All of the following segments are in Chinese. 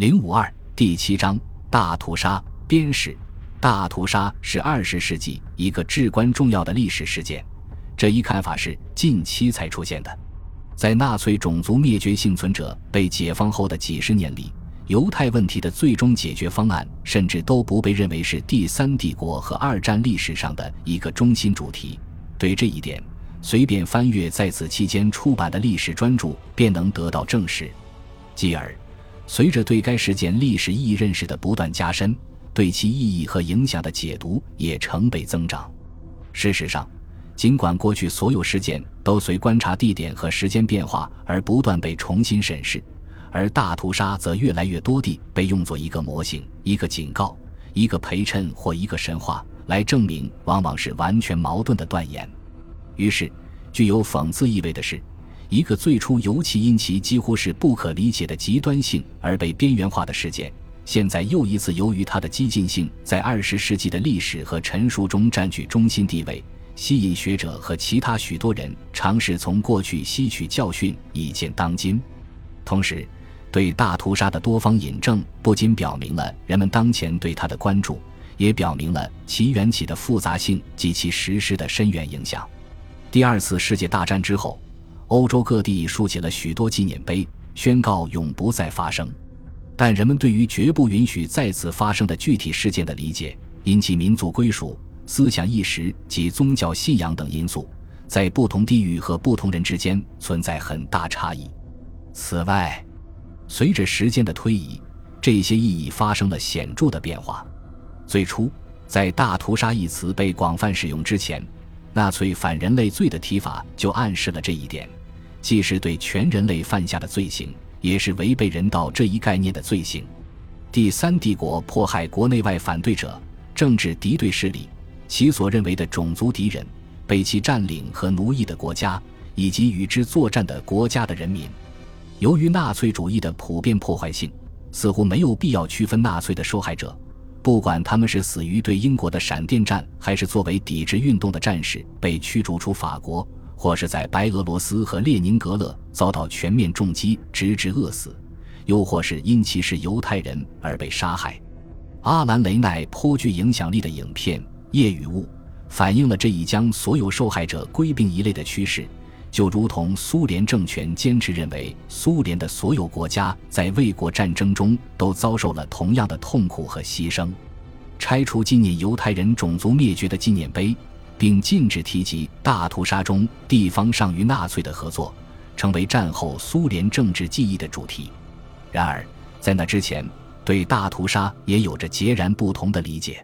零五二第七章大屠杀编史。大屠杀是二十世纪一个至关重要的历史事件，这一看法是近期才出现的。在纳粹种族灭绝幸存者被解放后的几十年里，犹太问题的最终解决方案甚至都不被认为是第三帝国和二战历史上的一个中心主题。对这一点，随便翻阅在此期间出版的历史专著，便能得到证实。继而。随着对该事件历史意义认识的不断加深，对其意义和影响的解读也成倍增长。事实上，尽管过去所有事件都随观察地点和时间变化而不断被重新审视，而大屠杀则越来越多地被用作一个模型、一个警告、一个陪衬或一个神话来证明，往往是完全矛盾的断言。于是，具有讽刺意味的是。一个最初尤其因其几乎是不可理解的极端性而被边缘化的事件，现在又一次由于它的激进性，在二十世纪的历史和陈述中占据中心地位，吸引学者和其他许多人尝试从过去吸取教训，以见当今。同时，对大屠杀的多方引证不仅表明了人们当前对它的关注，也表明了其缘起的复杂性及其实施的深远影响。第二次世界大战之后。欧洲各地竖起了许多纪念碑，宣告永不再发生。但人们对于绝不允许再次发生的具体事件的理解，因其民族归属、思想意识及宗教信仰等因素，在不同地域和不同人之间存在很大差异。此外，随着时间的推移，这些意义发生了显著的变化。最初，在“大屠杀”一词被广泛使用之前，纳粹反人类罪的提法就暗示了这一点。既是对全人类犯下的罪行，也是违背人道这一概念的罪行。第三帝国迫害国内外反对者、政治敌对势力，其所认为的种族敌人，被其占领和奴役的国家，以及与之作战的国家的人民。由于纳粹主义的普遍破坏性，似乎没有必要区分纳粹的受害者，不管他们是死于对英国的闪电战，还是作为抵制运动的战士被驱逐出法国。或是在白俄罗斯和列宁格勒遭到全面重击，直至饿死；又或是因其是犹太人而被杀害。阿兰·雷奈颇具影响力的影片《夜与雾》反映了这一将所有受害者归并一类的趋势，就如同苏联政权坚持认为苏联的所有国家在卫国战争中都遭受了同样的痛苦和牺牲。拆除纪念犹太人种族灭绝的纪念碑。并禁止提及大屠杀中地方上与纳粹的合作，成为战后苏联政治记忆的主题。然而，在那之前，对大屠杀也有着截然不同的理解。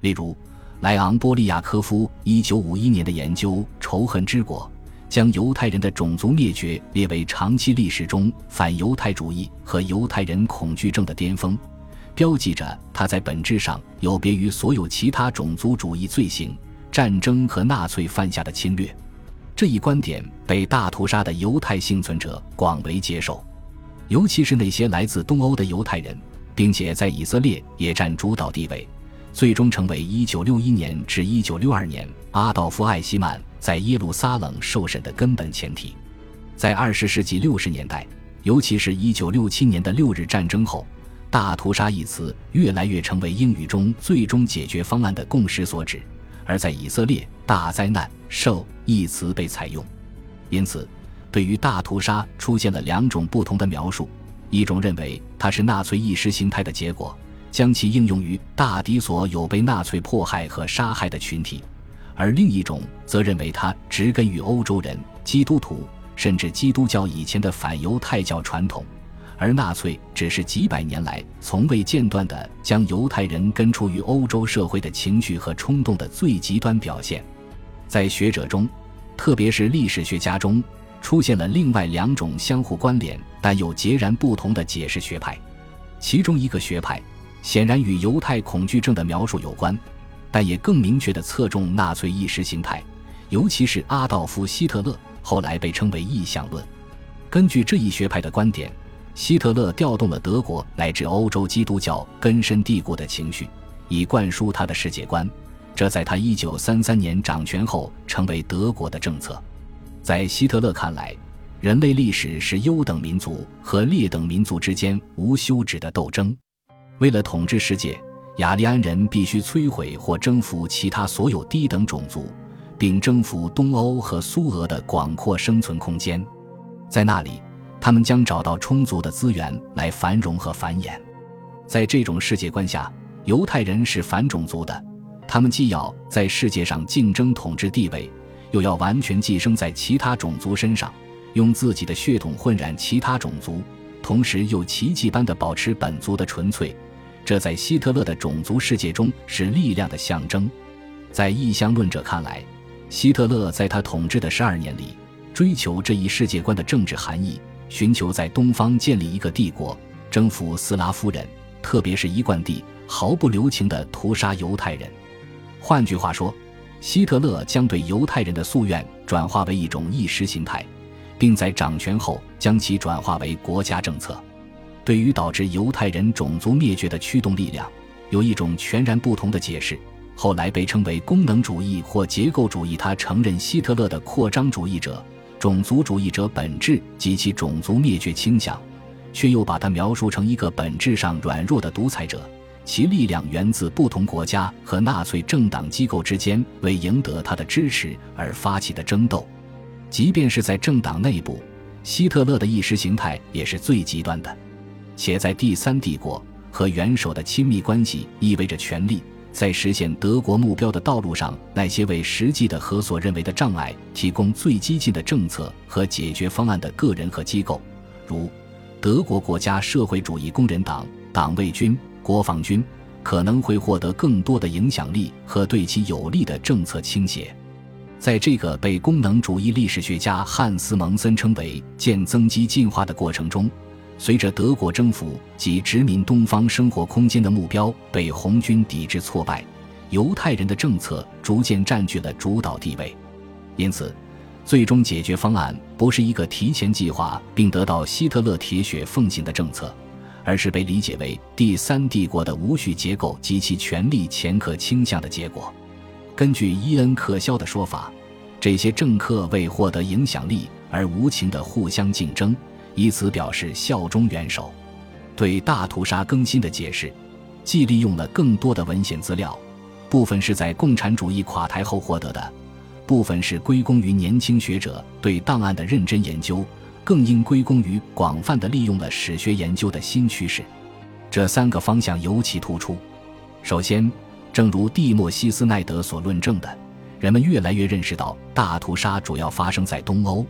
例如，莱昂·波利亚科夫1951年的研究《仇恨之国》，将犹太人的种族灭绝列为长期历史中反犹太主义和犹太人恐惧症的巅峰，标记着它在本质上有别于所有其他种族主义罪行。战争和纳粹犯下的侵略，这一观点被大屠杀的犹太幸存者广为接受，尤其是那些来自东欧的犹太人，并且在以色列也占主导地位，最终成为1961年至1962年阿道夫·艾希曼在耶路撒冷受审的根本前提。在20世纪60年代，尤其是一967年的六日战争后，“大屠杀”一词越来越成为英语中最终解决方案的共识所指。而在以色列，“大灾难”受一词被采用，因此，对于大屠杀出现了两种不同的描述：一种认为它是纳粹意识形态的结果，将其应用于大抵所有被纳粹迫害和杀害的群体；而另一种则认为它植根于欧洲人、基督徒甚至基督教以前的反犹太教传统。而纳粹只是几百年来从未间断地将犹太人根除于欧洲社会的情绪和冲动的最极端表现，在学者中，特别是历史学家中，出现了另外两种相互关联但又截然不同的解释学派。其中一个学派显然与犹太恐惧症的描述有关，但也更明确地侧重纳粹意识形态，尤其是阿道夫·希特勒，后来被称为意向论。根据这一学派的观点。希特勒调动了德国乃至欧洲基督教根深蒂固的情绪，以灌输他的世界观。这在他1933年掌权后成为德国的政策。在希特勒看来，人类历史是优等民族和劣等民族之间无休止的斗争。为了统治世界，雅利安人必须摧毁或征服其他所有低等种族，并征服东欧和苏俄的广阔生存空间。在那里，他们将找到充足的资源来繁荣和繁衍。在这种世界观下，犹太人是反种族的，他们既要在世界上竞争统治地位，又要完全寄生在其他种族身上，用自己的血统混染其他种族，同时又奇迹般地保持本族的纯粹。这在希特勒的种族世界中是力量的象征。在异乡论者看来，希特勒在他统治的十二年里，追求这一世界观的政治含义，寻求在东方建立一个帝国，征服斯拉夫人。特别是一贯地毫不留情地屠杀犹太人。换句话说，希特勒将对犹太人的夙愿转化为一种意识形态，并在掌权后将其转化为国家政策。对于导致犹太人种族灭绝的驱动力量，有一种全然不同的解释，后来被称为功能主义或结构主义。他承认希特勒的扩张主义者、种族主义者本质及其种族灭绝倾向。却又把他描述成一个本质上软弱的独裁者，其力量源自不同国家和纳粹政党机构之间为赢得他的支持而发起的争斗。即便是在政党内部，希特勒的意识形态也是最极端的。且在第三帝国和元首的亲密关系意味着权力，在实现德国目标的道路上，那些为实际的和所认为的障碍提供最激进的政策和解决方案的个人和机构，如。德国国家社会主义工人党、党卫军、国防军可能会获得更多的影响力和对其有利的政策倾斜。在这个被功能主义历史学家汉斯·蒙森称为“渐增肌进化”的过程中，随着德国征服及殖民东方生活空间的目标被红军抵制挫败，犹太人的政策逐渐占据了主导地位。因此。最终解决方案不是一个提前计划并得到希特勒铁血奉行的政策，而是被理解为第三帝国的无序结构及其权力前客倾向的结果。根据伊恩·克肖的说法，这些政客为获得影响力而无情地互相竞争，以此表示效忠元首。对大屠杀更新的解释，既利用了更多的文献资料，部分是在共产主义垮台后获得的。部分是归功于年轻学者对档案的认真研究，更应归功于广泛的利用了史学研究的新趋势。这三个方向尤其突出。首先，正如蒂莫西斯奈德所论证的，人们越来越认识到大屠杀主要发生在东欧，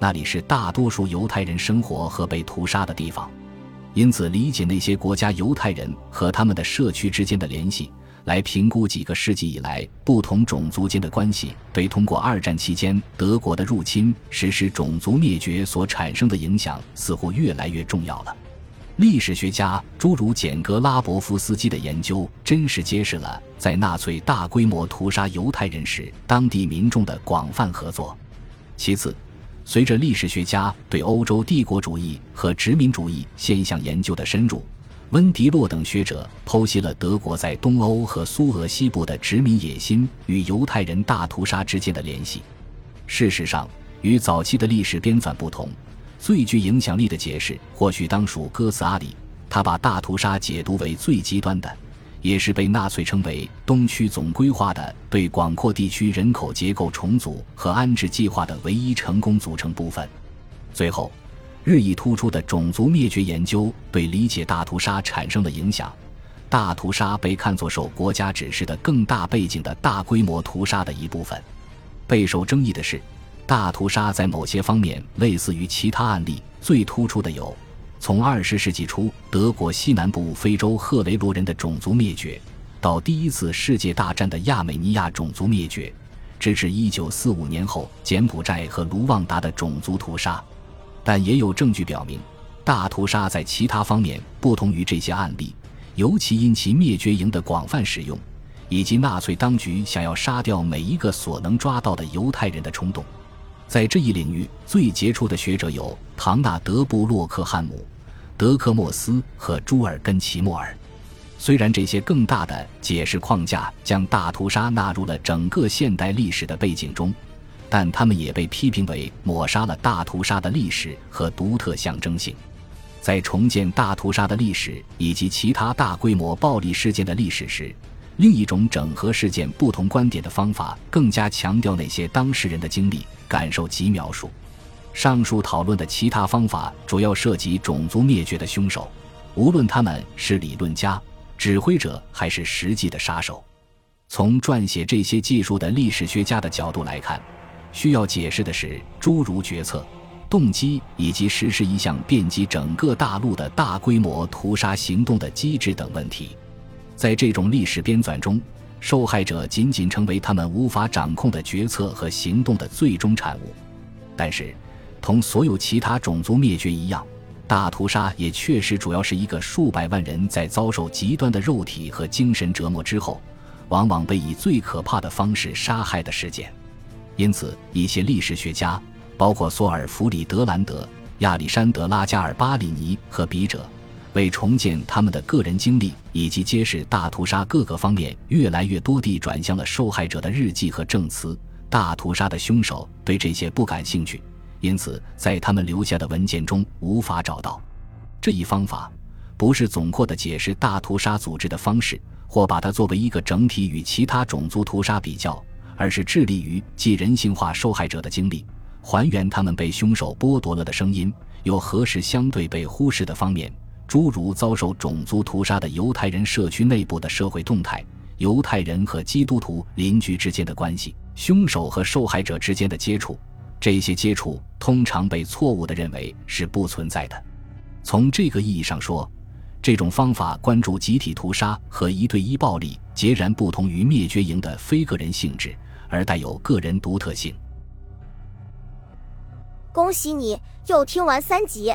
那里是大多数犹太人生活和被屠杀的地方。因此，理解那些国家犹太人和他们的社区之间的联系。来评估几个世纪以来不同种族间的关系，对通过二战期间德国的入侵实施种族灭绝所产生的影响，似乎越来越重要了。历史学家诸如简·格拉伯夫斯基的研究，真实揭示了在纳粹大规模屠杀犹太人时，当地民众的广泛合作。其次，随着历史学家对欧洲帝国主义和殖民主义现象研究的深入。温迪洛等学者剖析了德国在东欧和苏俄西部的殖民野心与犹太人大屠杀之间的联系。事实上，与早期的历史编纂不同，最具影响力的解释或许当属哥斯阿里。他把大屠杀解读为最极端的，也是被纳粹称为东区总规划的对广阔地区人口结构重组和安置计划的唯一成功组成部分。最后。日益突出的种族灭绝研究对理解大屠杀产生了影响。大屠杀被看作受国家指示的更大背景的大规模屠杀的一部分。备受争议的是，大屠杀在某些方面类似于其他案例。最突出的有：从二十世纪初德国西南部非洲赫雷罗人的种族灭绝，到第一次世界大战的亚美尼亚种族灭绝，直至一九四五年后柬埔寨和卢旺达的种族屠杀。但也有证据表明，大屠杀在其他方面不同于这些案例，尤其因其灭绝营的广泛使用，以及纳粹当局想要杀掉每一个所能抓到的犹太人的冲动。在这一领域，最杰出的学者有唐纳德·布洛克汉姆、德克莫斯和朱尔根齐莫尔。虽然这些更大的解释框架将大屠杀纳入了整个现代历史的背景中。但他们也被批评为抹杀了大屠杀的历史和独特象征性。在重建大屠杀的历史以及其他大规模暴力事件的历史时，另一种整合事件不同观点的方法，更加强调那些当事人的经历、感受及描述。上述讨论的其他方法主要涉及种族灭绝的凶手，无论他们是理论家、指挥者还是实际的杀手。从撰写这些技术的历史学家的角度来看。需要解释的是，诸如决策、动机以及实施一项遍及整个大陆的大规模屠杀行动的机制等问题。在这种历史编纂中，受害者仅仅成为他们无法掌控的决策和行动的最终产物。但是，同所有其他种族灭绝一样，大屠杀也确实主要是一个数百万人在遭受极端的肉体和精神折磨之后，往往被以最可怕的方式杀害的事件。因此，一些历史学家，包括索尔弗里德兰德、亚历山德拉加尔巴里尼和笔者，为重建他们的个人经历以及揭示大屠杀各个方面，越来越多地转向了受害者的日记和证词。大屠杀的凶手对这些不感兴趣，因此在他们留下的文件中无法找到。这一方法不是总括地解释大屠杀组织的方式，或把它作为一个整体与其他种族屠杀比较。而是致力于既人性化受害者的经历，还原他们被凶手剥夺了的声音，又何时相对被忽视的方面，诸如遭受种族屠杀的犹太人社区内部的社会动态、犹太人和基督徒邻居之间的关系、凶手和受害者之间的接触。这些接触通常被错误地认为是不存在的。从这个意义上说，这种方法关注集体屠杀和一对一暴力，截然不同于灭绝营的非个人性质。而带有个人独特性。恭喜你又听完三集，